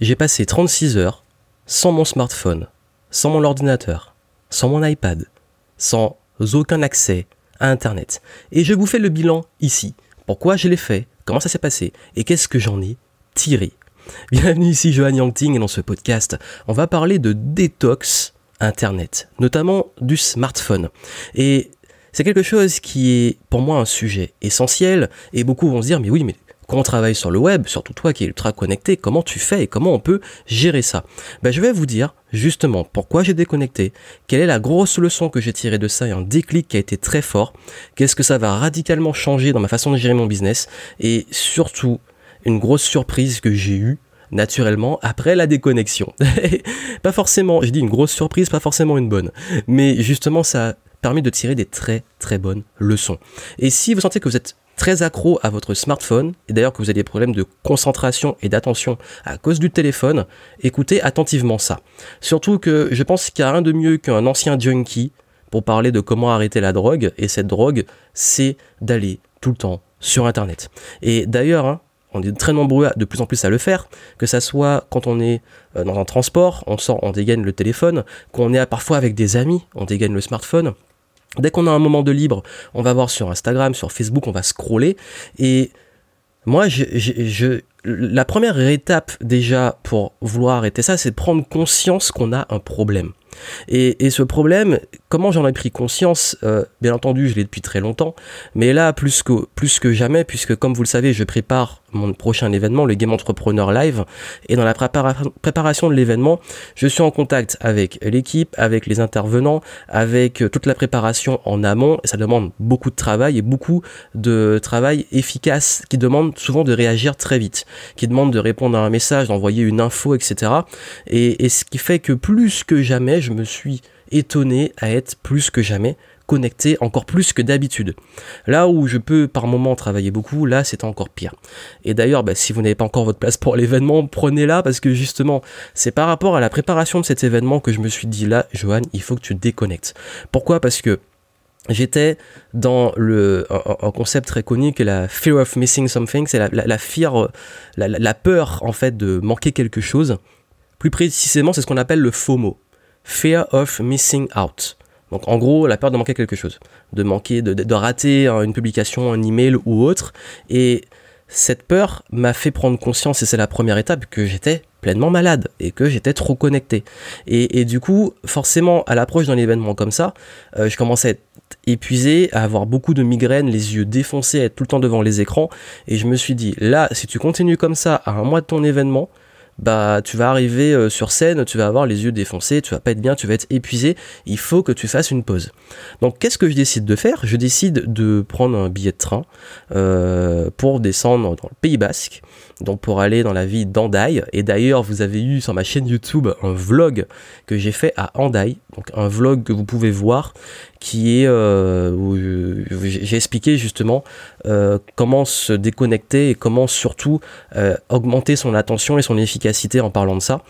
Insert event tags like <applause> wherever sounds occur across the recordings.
j'ai passé 36 heures sans mon smartphone, sans mon ordinateur, sans mon iPad, sans aucun accès à Internet. Et je vous fais le bilan ici. Pourquoi je l'ai fait? Comment ça s'est passé? Et qu'est-ce que j'en ai tiré? <laughs> Bienvenue ici Johan Yangting et dans ce podcast, on va parler de détox Internet, notamment du smartphone. Et c'est quelque chose qui est pour moi un sujet essentiel et beaucoup vont se dire mais oui mais quand on travaille sur le web, surtout toi qui es ultra connecté, comment tu fais et comment on peut gérer ça? Ben, Je vais vous dire justement pourquoi j'ai déconnecté, quelle est la grosse leçon que j'ai tirée de ça et un déclic qui a été très fort, qu'est-ce que ça va radicalement changer dans ma façon de gérer mon business? Et surtout une grosse surprise que j'ai eue naturellement après la déconnexion. <laughs> pas forcément, je dis une grosse surprise, pas forcément une bonne, mais justement ça a permis de tirer des très très bonnes leçons. Et si vous sentez que vous êtes très accro à votre smartphone, et d'ailleurs que vous avez des problèmes de concentration et d'attention à cause du téléphone, écoutez attentivement ça. Surtout que je pense qu'il n'y a rien de mieux qu'un ancien junkie pour parler de comment arrêter la drogue, et cette drogue, c'est d'aller tout le temps sur Internet. Et d'ailleurs, hein, on est très nombreux de plus en plus à le faire, que ça soit quand on est euh, dans un transport, on sort, on dégaine le téléphone, qu'on est parfois avec des amis, on dégaine le smartphone, Dès qu'on a un moment de libre, on va voir sur Instagram, sur Facebook, on va scroller. Et moi, je, la première étape déjà pour vouloir arrêter ça, c'est de prendre conscience qu'on a un problème. Et, ce problème, comment j'en ai pris conscience euh, Bien entendu, je l'ai depuis très longtemps, mais là, plus que, plus que jamais, puisque comme vous le savez, je prépare mon prochain événement, le Game Entrepreneur Live, et dans la préparation de l'événement, je suis en contact avec l'équipe, avec les intervenants, avec euh, toute la préparation en amont, et ça demande beaucoup de travail et beaucoup de travail efficace qui demande souvent de réagir très vite, qui demande de répondre à un message, d'envoyer une info, etc. Et, et ce qui fait que plus que jamais, je me suis étonné à être plus que jamais connecté, encore plus que d'habitude. Là où je peux par moment travailler beaucoup, là c'est encore pire. Et d'ailleurs, bah, si vous n'avez pas encore votre place pour <laughs> l'événement, prenez-la parce que justement, c'est par rapport à la préparation de cet événement que je me suis dit là, Johan, il faut que tu déconnectes. Pourquoi? Parce que j'étais dans le un, concept très connu que la fear of missing something, c'est la, fear, la, la peur en fait de manquer quelque chose. Plus précisément, c'est ce qu'on appelle le FOMO. Fear of Missing Out. Donc en gros, la peur de manquer quelque chose, de manquer, de, rater une publication, un email ou autre. Et cette peur m'a fait prendre conscience, et c'est la première étape, que j'étais pleinement malade et que j'étais trop connecté. Et, du coup, forcément, à l'approche d'un événement comme ça, euh, je commençais à être épuisé, à avoir beaucoup de migraines, les yeux défoncés, à être tout le temps devant les écrans. Et je me suis dit, là, si tu continues comme ça à un mois de ton événement, bah tu vas arriver euh, sur scène, tu vas avoir les yeux défoncés, tu vas pas être bien, tu vas être épuisé, il faut que tu fasses une pause. Donc qu'est-ce que je décide de faire? Je décide de prendre un billet de train euh, pour descendre dans le Pays Basque, donc pour aller dans la ville d'Andaï. Et d'ailleurs, vous avez eu sur ma chaîne YouTube un vlog que j'ai fait à Andaï, donc un vlog que vous pouvez voir qui est euh, où j'ai expliqué justement euh, comment se déconnecter et comment surtout euh, augmenter son attention et son efficacité en parlant de ça.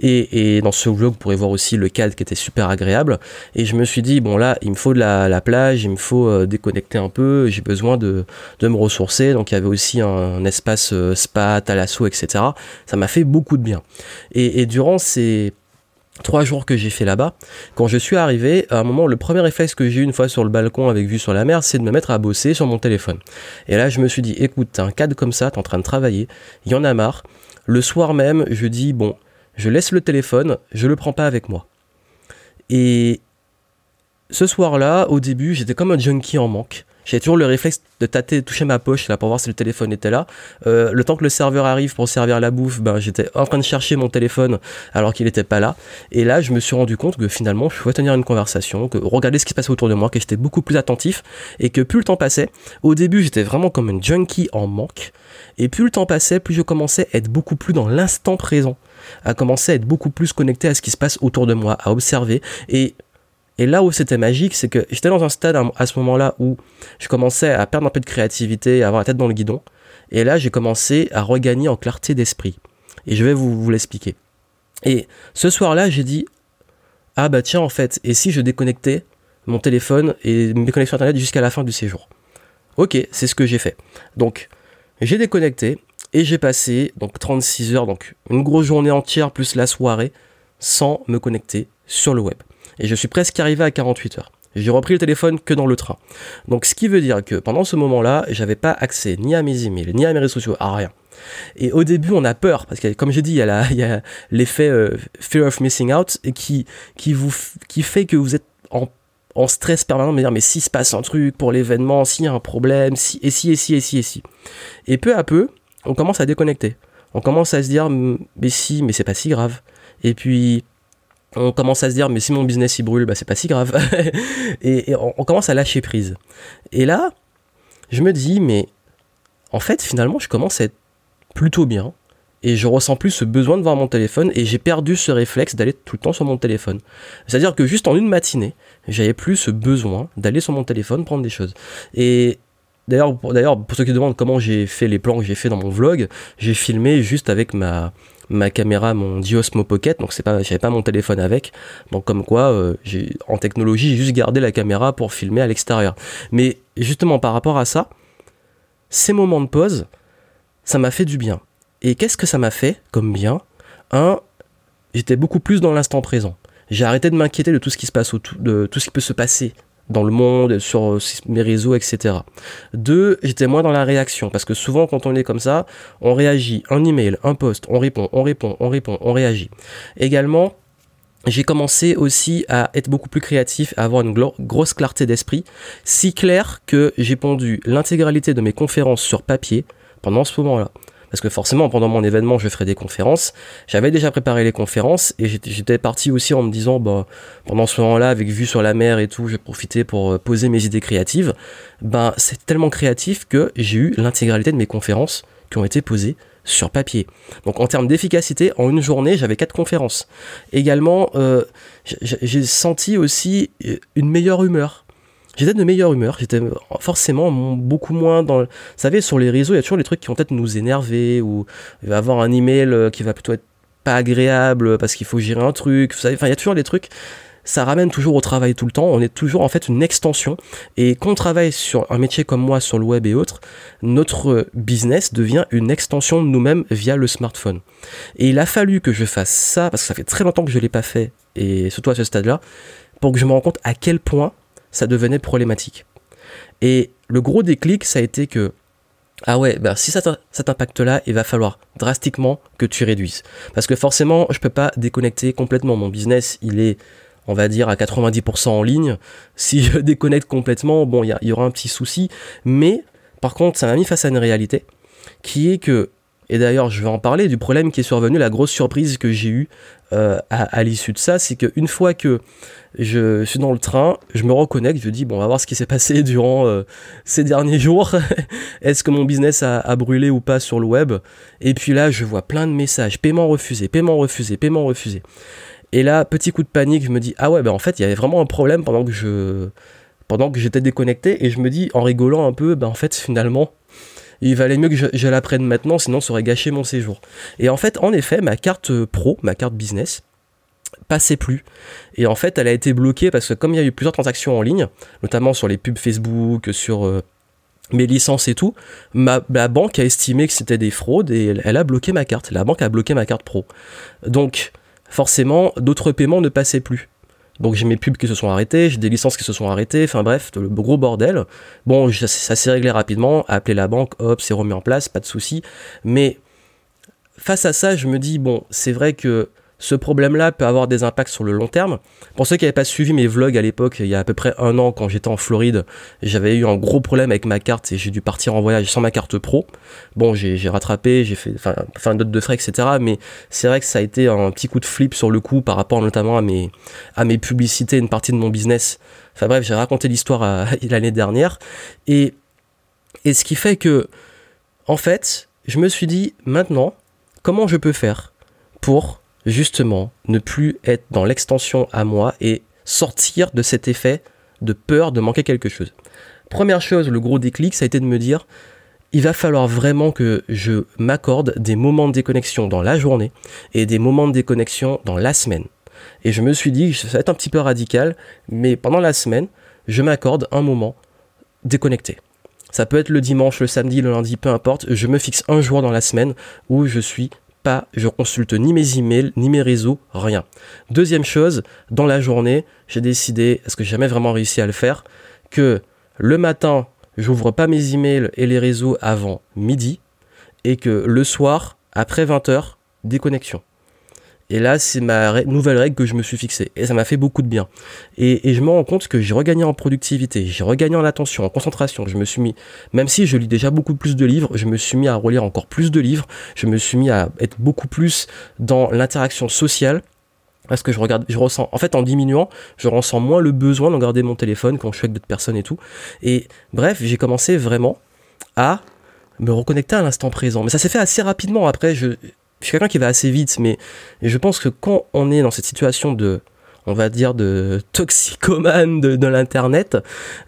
Et, dans ce vlog, vous pourrez voir aussi le cadre qui était super agréable. Et je me suis dit, bon là, il me faut de la, la plage, il me faut déconnecter un peu, j'ai besoin de, de me ressourcer. Donc il y avait aussi un, espace euh, spa, thalasso, etc. Ça m'a fait beaucoup de bien. Et, et durant ces trois jours que j'ai fait là-bas, quand je suis arrivé, à un moment, le premier réflexe que j'ai eu une fois sur le balcon avec vue sur la mer, c'est de me mettre à bosser sur mon téléphone. Et là, je me suis dit, écoute, t'as un cadre comme ça, t'es en train de travailler, il y en a marre. Le soir même, je dis, bon, je laisse le téléphone, je le prends pas avec moi. Et ce soir-là, au début, j'étais comme un junkie en manque. J'ai toujours le réflexe de tâter, de toucher ma poche là pour voir si le téléphone était là. Euh, le temps que le serveur arrive pour servir la bouffe, ben j'étais en train de chercher mon téléphone alors qu'il n'était pas là. Et là, je me suis rendu compte que finalement, je pouvais tenir une conversation, que regarder ce qui se passait autour de moi, que j'étais beaucoup plus attentif et que plus le temps passait, au début, j'étais vraiment comme un junkie en manque. Et plus le temps passait, plus je commençais à être beaucoup plus dans l'instant présent, à commencer à être beaucoup plus connecté à ce qui se passe autour de moi, à observer. Et et là où c'était magique, c'est que j'étais dans un stade à ce moment-là où je commençais à perdre un peu de créativité, à avoir la tête dans le guidon. Et là, j'ai commencé à regagner en clarté d'esprit. Et je vais vous, l'expliquer. Et ce soir-là, j'ai dit, ah bah tiens, en fait, et si je déconnectais mon téléphone et mes connexions Internet jusqu'à la fin du séjour? Ok, c'est ce que j'ai fait. Donc, j'ai déconnecté, Et j'ai passé donc 36 heures, donc une grosse journée entière plus la soirée, sans me connecter sur le web. Et je suis presque arrivé à 48 heures. J'ai repris le téléphone que dans le train. Donc ce qui veut dire que pendant ce moment-là, j'avais pas accès ni à mes emails, ni à mes réseaux sociaux, à rien. Et au début, on a peur, parce que comme j'ai dit, il y a l'effet euh, fear of missing out, qui, qui, vous, qui fait que vous êtes en, en stress permanent, me dire, mais s'il se passe un truc pour l'événement, s'il y a un problème, si, et si, et si, et si, et si. Et peu à peu, on commence à déconnecter. On commence à se dire, mais si, mais c'est pas si grave. Et puis, on commence à se dire, mais si mon business il brûle, bah c'est pas si grave. <laughs> et, on, commence à lâcher prise. Et là, je me dis, mais en fait, finalement, je commence à être plutôt bien. Et je ressens plus ce besoin de voir mon téléphone et j'ai perdu ce réflexe d'aller tout le temps sur mon téléphone. C'est-à-dire que juste en une matinée, j'avais plus ce besoin d'aller sur mon téléphone prendre des choses. Et D'ailleurs, pour, d'ailleurs, pour ceux qui demandent comment j'ai fait les plans que j'ai fait dans mon vlog, j'ai filmé juste avec ma, ma caméra, mon Diosmo Pocket, donc c'est pas, j'avais pas mon téléphone avec, donc comme quoi, euh, j'ai, en technologie, j'ai juste gardé la caméra pour filmer à l'extérieur. Mais justement, par rapport à ça, ces moments de pause, ça m'a fait du bien. Et qu'est-ce que ça m'a fait comme bien? Un, j'étais beaucoup plus dans l'instant présent. J'ai arrêté de m'inquiéter de tout ce qui se passe autour, de tout ce qui peut se passer dans le monde, sur euh, mes réseaux, etc. Deux, j'étais moins dans la réaction, parce que souvent quand on est comme ça, on réagit, un email, un post, on répond, on répond, on répond, on réagit. Également, j'ai commencé aussi à être beaucoup plus créatif, à avoir une grosse clarté d'esprit, si clair que j'ai pondu l'intégralité de mes conférences sur papier pendant ce moment-là. Parce que forcément, pendant mon événement, je ferai des conférences. J'avais déjà préparé les conférences et j'étais parti aussi en me disant, bah, pendant ce moment-là, avec vue sur la mer et tout, j'ai profité pour euh, poser mes idées créatives. Ben, c'est tellement créatif que j'ai eu l'intégralité de mes conférences qui ont été posées sur papier. Donc en termes d'efficacité, en une journée, j'avais quatre conférences. Également, euh, j'ai senti aussi euh, une meilleure humeur j'étais de meilleure humeur, j'étais forcément beaucoup moins dans... Vous savez, sur les réseaux, il y a toujours les trucs qui vont peut-être nous énerver, ou il va avoir un email euh, qui va plutôt être pas agréable parce qu'il faut gérer un truc, vous savez, enfin, il y a toujours des trucs ça ramène toujours au travail tout le temps. On est toujours en fait une extension. Et quand on travaille sur un métier comme moi, sur le web et autres, notre business devient une extension de nous-mêmes via le smartphone. Et il a fallu que je fasse ça, parce que ça fait très longtemps que je ne l'ai pas fait, et surtout à ce stade-là, pour que je me rende compte à quel point ça devenait problématique. Et le gros déclic, ça a été que, ah ouais, ben si cet, impact-là, il va falloir drastiquement que tu réduises. Parce que forcément, je peux pas déconnecter complètement. Mon business, il est, on va dire, à 90% en ligne. Si je <laughs> déconnecte complètement, bon, il y, aura un petit souci. Mais, par contre, ça m'a mis face à une réalité qui est que et d'ailleurs, je vais en parler du problème qui est survenu, la grosse surprise que j'ai eue euh, à, l'issue de ça, c'est qu'une fois que je suis dans le train, je me reconnecte, je dis, bon, on va voir ce qui s'est passé <laughs> durant euh, ces derniers jours. <laughs> Est-ce que mon business a, brûlé ou pas sur le web? Et puis là, je vois plein de messages, paiement refusé, paiement refusé, paiement refusé. Et là, petit coup de panique, je me dis, ah ouais, ben en fait, il y avait vraiment un problème pendant que je pendant que j'étais déconnecté et je me dis en rigolant un peu ben en fait finalement il valait mieux que je, la prenne maintenant, sinon ça aurait gâché mon séjour. Et en fait, en effet, ma carte euh, pro, ma carte business, passait plus. Et en fait, elle a été bloquée parce que comme il y a eu plusieurs transactions en ligne, notamment sur les pubs Facebook, sur euh, mes licences et tout, ma, la banque a estimé que c'était des fraudes et elle, a bloqué ma carte. La banque a bloqué ma carte pro. Donc, forcément, d'autres paiements ne passaient plus. Donc j'ai mes pubs qui se sont arrêtées, j'ai des licences qui se sont arrêtées, enfin bref, le gros bordel. Bon, ça, s'est réglé rapidement, appeler la banque, hop, c'est remis en place, pas de souci. Mais face à ça, je me dis, bon, c'est vrai que ce problème-là peut avoir des impacts sur le long terme. Pour ceux qui n'avaient pas suivi mes vlogs à l'époque, il y a à peu près un an quand j'étais en Floride, j'avais eu un gros problème avec ma carte et j'ai dû partir en voyage sans ma carte pro. Bon, j'ai rattrapé, j'ai fait, enfin, fait un note de frais, etc. Mais c'est vrai que ça a été un petit coup de flip sur le coup par rapport notamment à mes, à mes publicités, une partie de mon business. Enfin bref, j'ai raconté l'histoire <laughs> l'année dernière. Et, et ce qui fait que, en fait, je me suis dit, maintenant, comment je peux faire pour justement ne plus être dans l'extension à moi et sortir de cet effet de peur de manquer quelque chose. Première chose, le gros déclic, ça a été de me dire, il va falloir vraiment que je m'accorde des moments de déconnexion dans la journée et des moments de déconnexion dans la semaine. Et je me suis dit, ça va être un petit peu radical, mais pendant la semaine, je m'accorde un moment déconnecté. Ça peut être le dimanche, le samedi, le lundi, peu importe. Je me fixe un jour dans la semaine où je suis je consulte ni mes emails, ni mes réseaux, rien. Deuxième chose, dans la journée, j'ai décidé, est-ce que j'ai jamais vraiment réussi à le faire, que le matin, j'ouvre pas mes emails et les réseaux avant midi, et que le soir, après 20h, déconnexion. Et là, c'est ma nouvelle règle que je me suis fixée. Et ça m'a fait beaucoup de bien. Et, je me rends compte que j'ai regagné en productivité, j'ai regagné en attention, en concentration. Je me suis mis, même si je lis déjà beaucoup plus de livres, je me suis mis à relire encore plus de livres. Je me suis mis à être beaucoup plus dans l'interaction sociale. Parce que je regarde, je ressens, en fait, en diminuant, je ressens moins le besoin de garder mon téléphone quand je suis avec d'autres personnes et tout. Et bref, j'ai commencé vraiment à me reconnecter à l'instant présent. Mais ça s'est fait assez rapidement. Après, je, je suis quelqu'un qui va assez vite, mais je pense que quand on est dans cette situation de, on va dire, de toxicomane de, l'internet,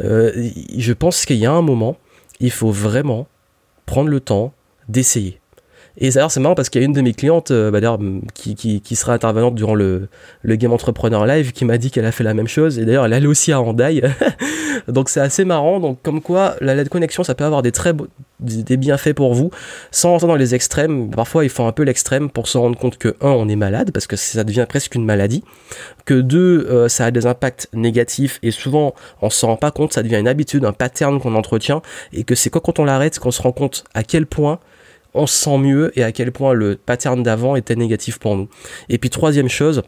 euh, je pense qu'il y a un moment, il faut vraiment prendre le temps d'essayer. Et d'ailleurs, c'est marrant parce qu'il y a une de mes clientes, euh, bah, qui, qui, sera intervenante durant le, le Game Entrepreneur Live, qui m'a dit qu'elle a fait la même chose. Et d'ailleurs, elle allait aussi à Handaï. <laughs> Donc c'est assez marrant. Donc comme quoi, la connexion, ça peut avoir des très des bienfaits pour vous, sans rentrer dans les extrêmes. Parfois, il faut un peu l'extrême pour se rendre compte que un, on est malade parce que ça devient presque une maladie. Que deux, euh, ça a des impacts négatifs et souvent on s'en rend pas compte. Ça devient une habitude, un pattern qu'on entretient et que c'est quoi quand on l'arrête qu'on se rend compte à quel point on se sent mieux et à quel point le pattern d'avant était négatif pour nous. Et puis troisième chose,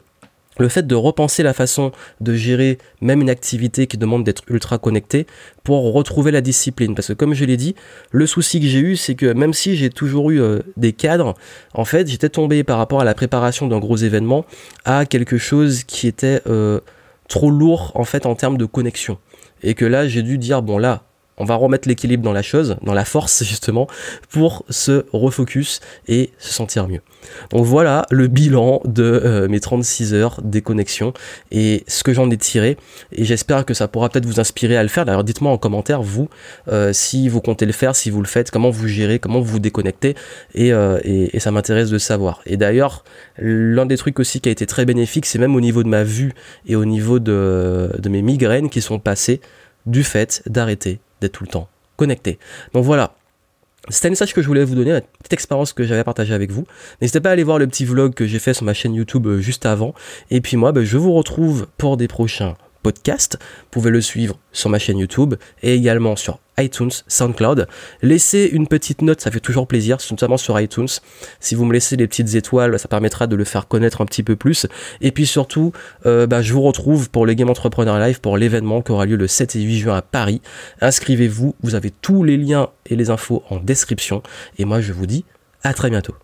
le fait de repenser la façon de gérer même une activité qui demande d'être ultra connecté pour retrouver la discipline. Parce que comme je l'ai dit, le souci que j'ai eu, c'est que même si j'ai toujours eu euh, des cadres, en fait, j'étais tombé par rapport à la préparation d'un gros événement à quelque chose qui était euh, trop lourd en fait en termes de connexion. Et que là, j'ai dû dire, bon là, on va remettre l'équilibre dans la chose, dans la force <laughs> justement, pour se refocus et se sentir mieux. Donc voilà le bilan de euh, mes 36 heures des connexions et ce que j'en ai tiré. Et j'espère que ça pourra peut-être vous inspirer à le faire. D'ailleurs, dites-moi en commentaire, vous, euh, si vous comptez le faire, si vous le faites, comment vous gérez, comment vous déconnectez. Et, euh, et ça m'intéresse de savoir. Et d'ailleurs, l'un des trucs aussi qui a été très bénéfique, c'est même au niveau de ma vue et au niveau de mes migraines qui sont passées du fait d'arrêter d'être tout le temps connecté. Donc voilà, c'était un message que je voulais vous donner, une petite expérience que j'avais partagée avec vous. N'hésitez pas à aller voir le petit vlog que j'ai fait sur ma chaîne YouTube euh, juste avant. Et puis moi, ben, je vous retrouve pour des prochains podcast. Vous pouvez le suivre sur ma chaîne YouTube et également sur iTunes, SoundCloud. Laissez une petite note, ça fait toujours plaisir, notamment sur iTunes. Si vous me laissez des petites étoiles, ça permettra de le faire connaître un petit peu plus. Et puis surtout, euh, bah, je vous retrouve pour le Game Entrepreneur Live pour l'événement qui aura lieu le 7 et 8 juin à Paris. Inscrivez-vous, vous avez tous les liens et les infos en description. Et moi, je vous dis à très bientôt.